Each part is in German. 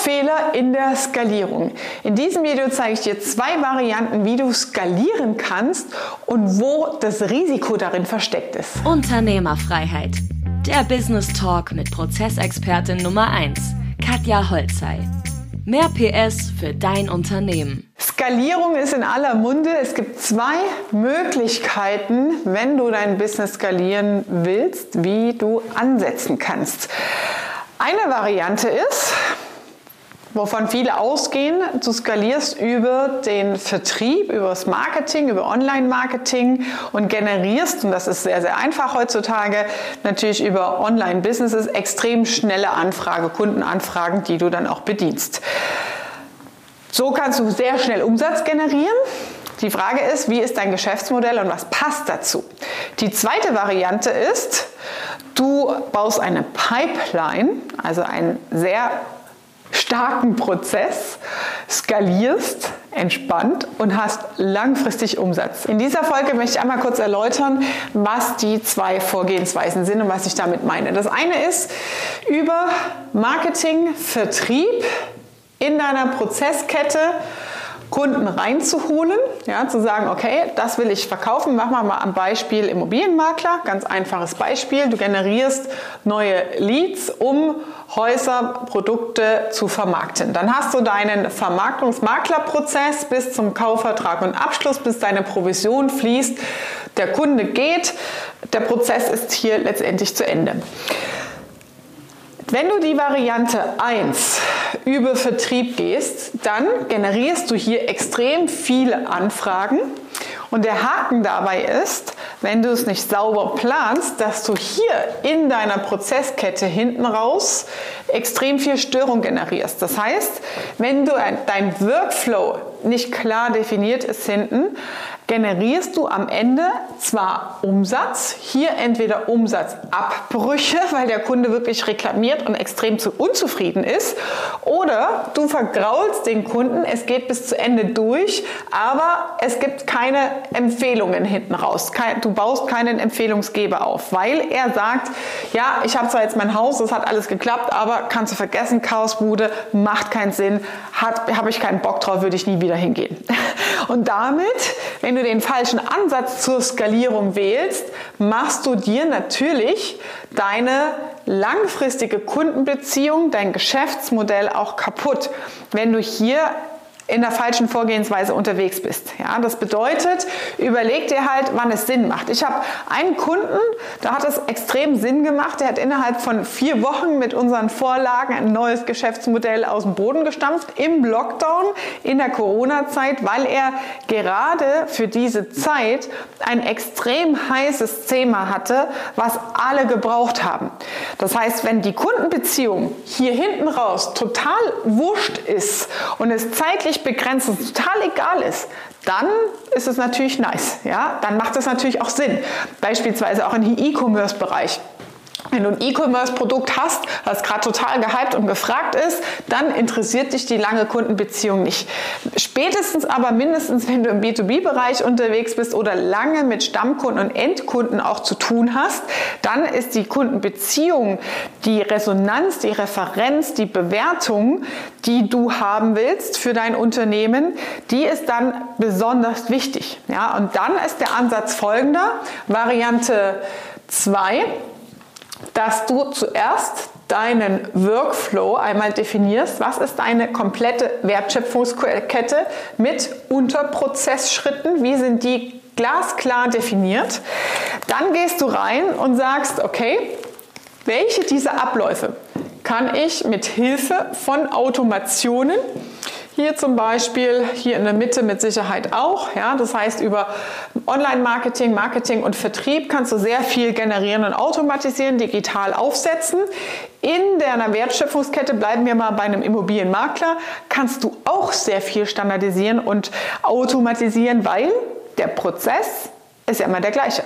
Hauptfehler in der Skalierung. In diesem Video zeige ich dir zwei Varianten, wie du skalieren kannst und wo das Risiko darin versteckt ist. Unternehmerfreiheit. Der Business Talk mit Prozessexpertin Nummer 1, Katja Holzei. Mehr PS für dein Unternehmen. Skalierung ist in aller Munde. Es gibt zwei Möglichkeiten, wenn du dein Business skalieren willst, wie du ansetzen kannst. Eine Variante ist, wovon viele ausgehen, du skalierst über den Vertrieb, über das Marketing, über Online-Marketing und generierst, und das ist sehr, sehr einfach heutzutage, natürlich über Online-Businesses extrem schnelle Anfrage, Kundenanfragen, die du dann auch bedienst. So kannst du sehr schnell Umsatz generieren. Die Frage ist, wie ist dein Geschäftsmodell und was passt dazu? Die zweite Variante ist, du baust eine Pipeline, also einen sehr starken Prozess, skalierst entspannt und hast langfristig Umsatz. In dieser Folge möchte ich einmal kurz erläutern, was die zwei Vorgehensweisen sind und was ich damit meine. Das eine ist über Marketing, Vertrieb in deiner Prozesskette Kunden reinzuholen, ja, zu sagen, okay, das will ich verkaufen. Machen wir mal am Beispiel Immobilienmakler. Ganz einfaches Beispiel. Du generierst neue Leads, um Häuser, Produkte zu vermarkten. Dann hast du deinen Vermarktungsmaklerprozess bis zum Kaufvertrag und Abschluss, bis deine Provision fließt. Der Kunde geht. Der Prozess ist hier letztendlich zu Ende. Wenn du die Variante 1 über Vertrieb gehst, dann generierst du hier extrem viele Anfragen. Und der Haken dabei ist, wenn du es nicht sauber planst, dass du hier in deiner Prozesskette hinten raus extrem viel Störung generierst. Das heißt, wenn du dein Workflow nicht klar definiert ist hinten, generierst du am Ende zwar Umsatz, hier entweder Umsatzabbrüche, weil der Kunde wirklich reklamiert und extrem zu unzufrieden ist, oder du vergraulst den Kunden, es geht bis zu Ende durch, aber es gibt keine Empfehlungen hinten raus. Du baust keinen Empfehlungsgeber auf, weil er sagt, ja, ich habe zwar jetzt mein Haus, das hat alles geklappt, aber kannst du vergessen, Chaosbude, macht keinen Sinn, habe ich keinen Bock drauf, würde ich nie wieder hingehen. Und damit, wenn du den falschen Ansatz zur Skalierung wählst, machst du dir natürlich deine langfristige Kundenbeziehung, dein Geschäftsmodell auch kaputt, wenn du hier in der falschen Vorgehensweise unterwegs bist. Ja, das bedeutet, überleg dir halt, wann es Sinn macht. Ich habe einen Kunden, da hat es extrem Sinn gemacht. Der hat innerhalb von vier Wochen mit unseren Vorlagen ein neues Geschäftsmodell aus dem Boden gestampft im Lockdown, in der Corona-Zeit, weil er gerade für diese Zeit ein extrem heißes Thema hatte, was alle gebraucht haben. Das heißt, wenn die Kundenbeziehung hier hinten raus total wurscht ist und es zeitlich zeitlich begrenzt und total egal ist, dann ist es natürlich nice. Ja? Dann macht es natürlich auch Sinn. Beispielsweise auch im E-Commerce-Bereich. Wenn du ein E-Commerce-Produkt hast, was gerade total gehypt und gefragt ist, dann interessiert dich die lange Kundenbeziehung nicht. Spätestens aber mindestens, wenn du im B2B-Bereich unterwegs bist oder lange mit Stammkunden und Endkunden auch zu tun hast, dann ist die Kundenbeziehung, die Resonanz, die Referenz, die Bewertung, die du haben willst für dein Unternehmen, die ist dann besonders wichtig. Ja, und dann ist der Ansatz folgender. Variante 2 dass du zuerst deinen Workflow einmal definierst. Was ist deine komplette Wertschöpfungskette mit Unterprozessschritten? Wie sind die glasklar definiert? Dann gehst du rein und sagst, okay, welche dieser Abläufe kann ich mit Hilfe von Automationen hier zum Beispiel, hier in der Mitte mit Sicherheit auch. Ja, das heißt, über Online-Marketing, Marketing und Vertrieb kannst du sehr viel generieren und automatisieren, digital aufsetzen. In deiner Wertschöpfungskette, bleiben wir mal bei einem Immobilienmakler, kannst du auch sehr viel standardisieren und automatisieren, weil der Prozess ist ja immer der gleiche.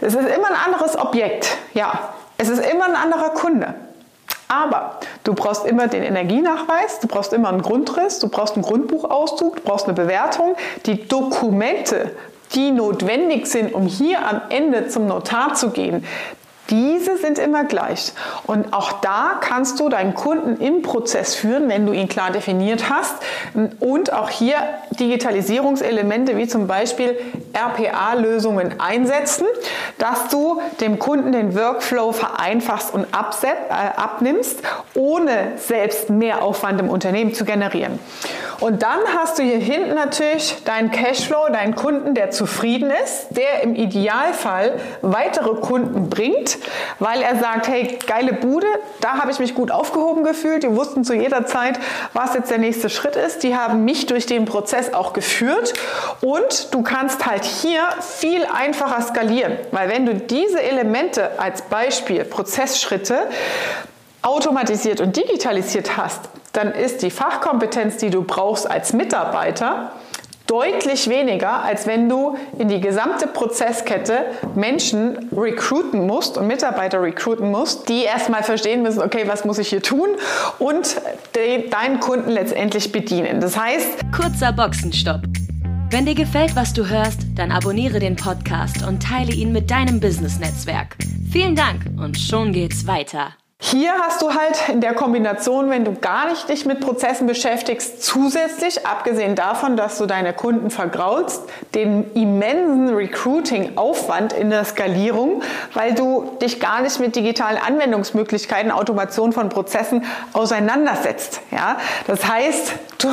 Es ist immer ein anderes Objekt, ja. Es ist immer ein anderer Kunde. Aber du brauchst immer den Energienachweis, du brauchst immer einen Grundriss, du brauchst einen Grundbuchauszug, du brauchst eine Bewertung. Die Dokumente, die notwendig sind, um hier am Ende zum Notar zu gehen, diese sind immer gleich. Und auch da kannst du deinen Kunden im Prozess führen, wenn du ihn klar definiert hast. Und auch hier Digitalisierungselemente wie zum Beispiel RPA-Lösungen einsetzen, dass du dem Kunden den Workflow vereinfachst und äh, abnimmst, ohne selbst mehr Aufwand im Unternehmen zu generieren. Und dann hast du hier hinten natürlich deinen Cashflow, deinen Kunden, der zufrieden ist, der im Idealfall weitere Kunden bringt, weil er sagt, hey, geile Bude, da habe ich mich gut aufgehoben gefühlt. Die wussten zu jeder Zeit, was jetzt der nächste Schritt ist. Die haben mich durch den Prozess auch geführt und du kannst halt hier viel einfacher skalieren, weil wenn du diese Elemente als Beispiel Prozessschritte automatisiert und digitalisiert hast, dann ist die Fachkompetenz, die du brauchst als Mitarbeiter, deutlich weniger, als wenn du in die gesamte Prozesskette Menschen recruiten musst und Mitarbeiter recruiten musst, die erstmal verstehen müssen, okay, was muss ich hier tun und deinen Kunden letztendlich bedienen. Das heißt, kurzer Boxenstopp. Wenn dir gefällt, was du hörst, dann abonniere den Podcast und teile ihn mit deinem Business-Netzwerk. Vielen Dank und schon geht's weiter. Hier hast du halt in der Kombination, wenn du gar nicht dich mit Prozessen beschäftigst, zusätzlich, abgesehen davon, dass du deine Kunden vergraulst, den immensen Recruiting-Aufwand in der Skalierung, weil du dich gar nicht mit digitalen Anwendungsmöglichkeiten, Automation von Prozessen auseinandersetzt. Ja? Das heißt, du,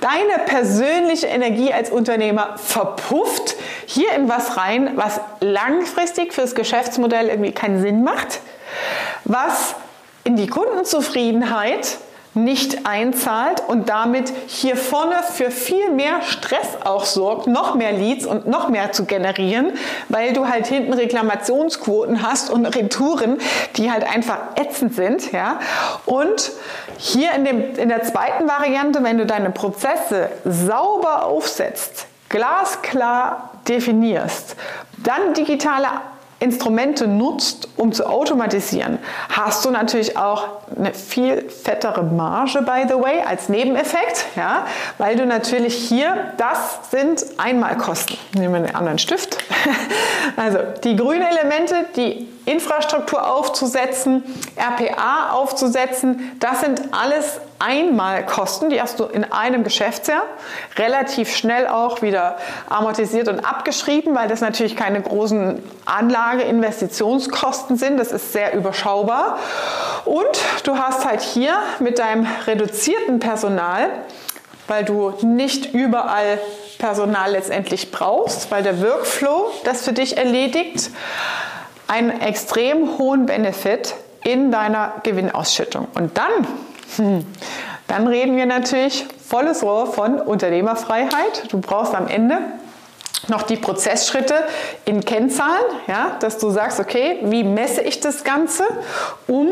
deine persönliche Energie als Unternehmer verpufft hier in was rein, was langfristig fürs Geschäftsmodell irgendwie keinen Sinn macht, was in die Kundenzufriedenheit nicht einzahlt und damit hier vorne für viel mehr Stress auch sorgt, noch mehr Leads und noch mehr zu generieren, weil du halt hinten Reklamationsquoten hast und Retouren, die halt einfach ätzend sind, ja. Und hier in, dem, in der zweiten Variante, wenn du deine Prozesse sauber aufsetzt, glasklar definierst, dann digitale Instrumente nutzt, um zu automatisieren, hast du natürlich auch eine viel fettere Marge, by the way, als Nebeneffekt, ja, weil du natürlich hier, das sind Einmalkosten. Nehmen wir einen anderen Stift. Also die grünen Elemente, die Infrastruktur aufzusetzen, RPA aufzusetzen, das sind alles Einmalkosten, die hast du in einem Geschäftsjahr relativ schnell auch wieder amortisiert und abgeschrieben, weil das natürlich keine großen Anlage-Investitionskosten sind. Das ist sehr überschaubar. Und du hast halt hier mit deinem reduzierten Personal, weil du nicht überall Personal letztendlich brauchst, weil der Workflow das für dich erledigt, einen extrem hohen Benefit in deiner Gewinnausschüttung. Und dann, hm, dann reden wir natürlich volles Rohr von Unternehmerfreiheit. Du brauchst am Ende noch die Prozessschritte in Kennzahlen, ja, dass du sagst, okay, wie messe ich das Ganze, um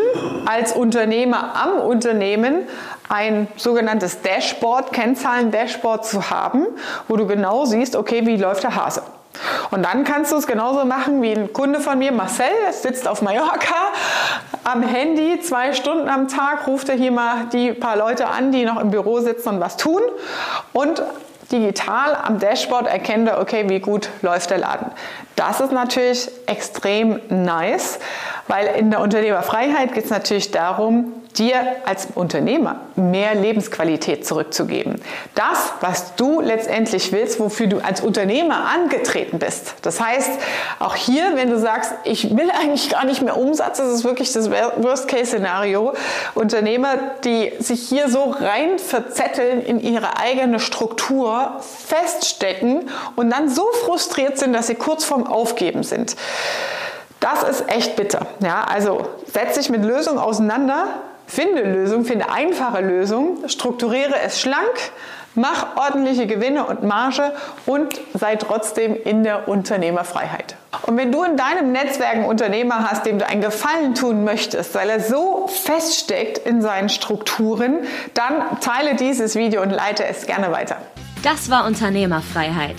als Unternehmer am Unternehmen ein sogenanntes Dashboard, Kennzahlen-Dashboard zu haben, wo du genau siehst, okay, wie läuft der Hase. Und dann kannst du es genauso machen wie ein Kunde von mir, Marcel, sitzt auf Mallorca am Handy, zwei Stunden am Tag, ruft er hier mal die paar Leute an, die noch im Büro sitzen und was tun. Und digital am Dashboard erkennt er, okay, wie gut läuft der Laden. Das ist natürlich extrem nice, weil in der Unternehmerfreiheit geht es natürlich darum, dir als Unternehmer mehr Lebensqualität zurückzugeben. Das, was du letztendlich willst, wofür du als Unternehmer angetreten bist. Das heißt, auch hier, wenn du sagst, ich will eigentlich gar nicht mehr Umsatz, das ist wirklich das Worst-Case-Szenario. Unternehmer, die sich hier so rein verzetteln in ihre eigene Struktur, feststecken und dann so frustriert sind, dass sie kurz vorm Aufgeben sind. Das ist echt bitter. Ja, also setz dich mit Lösungen auseinander, Finde Lösungen, finde einfache Lösungen, strukturiere es schlank, mach ordentliche Gewinne und Marge und sei trotzdem in der Unternehmerfreiheit. Und wenn du in deinem Netzwerk einen Unternehmer hast, dem du einen Gefallen tun möchtest, weil er so feststeckt in seinen Strukturen, dann teile dieses Video und leite es gerne weiter. Das war Unternehmerfreiheit.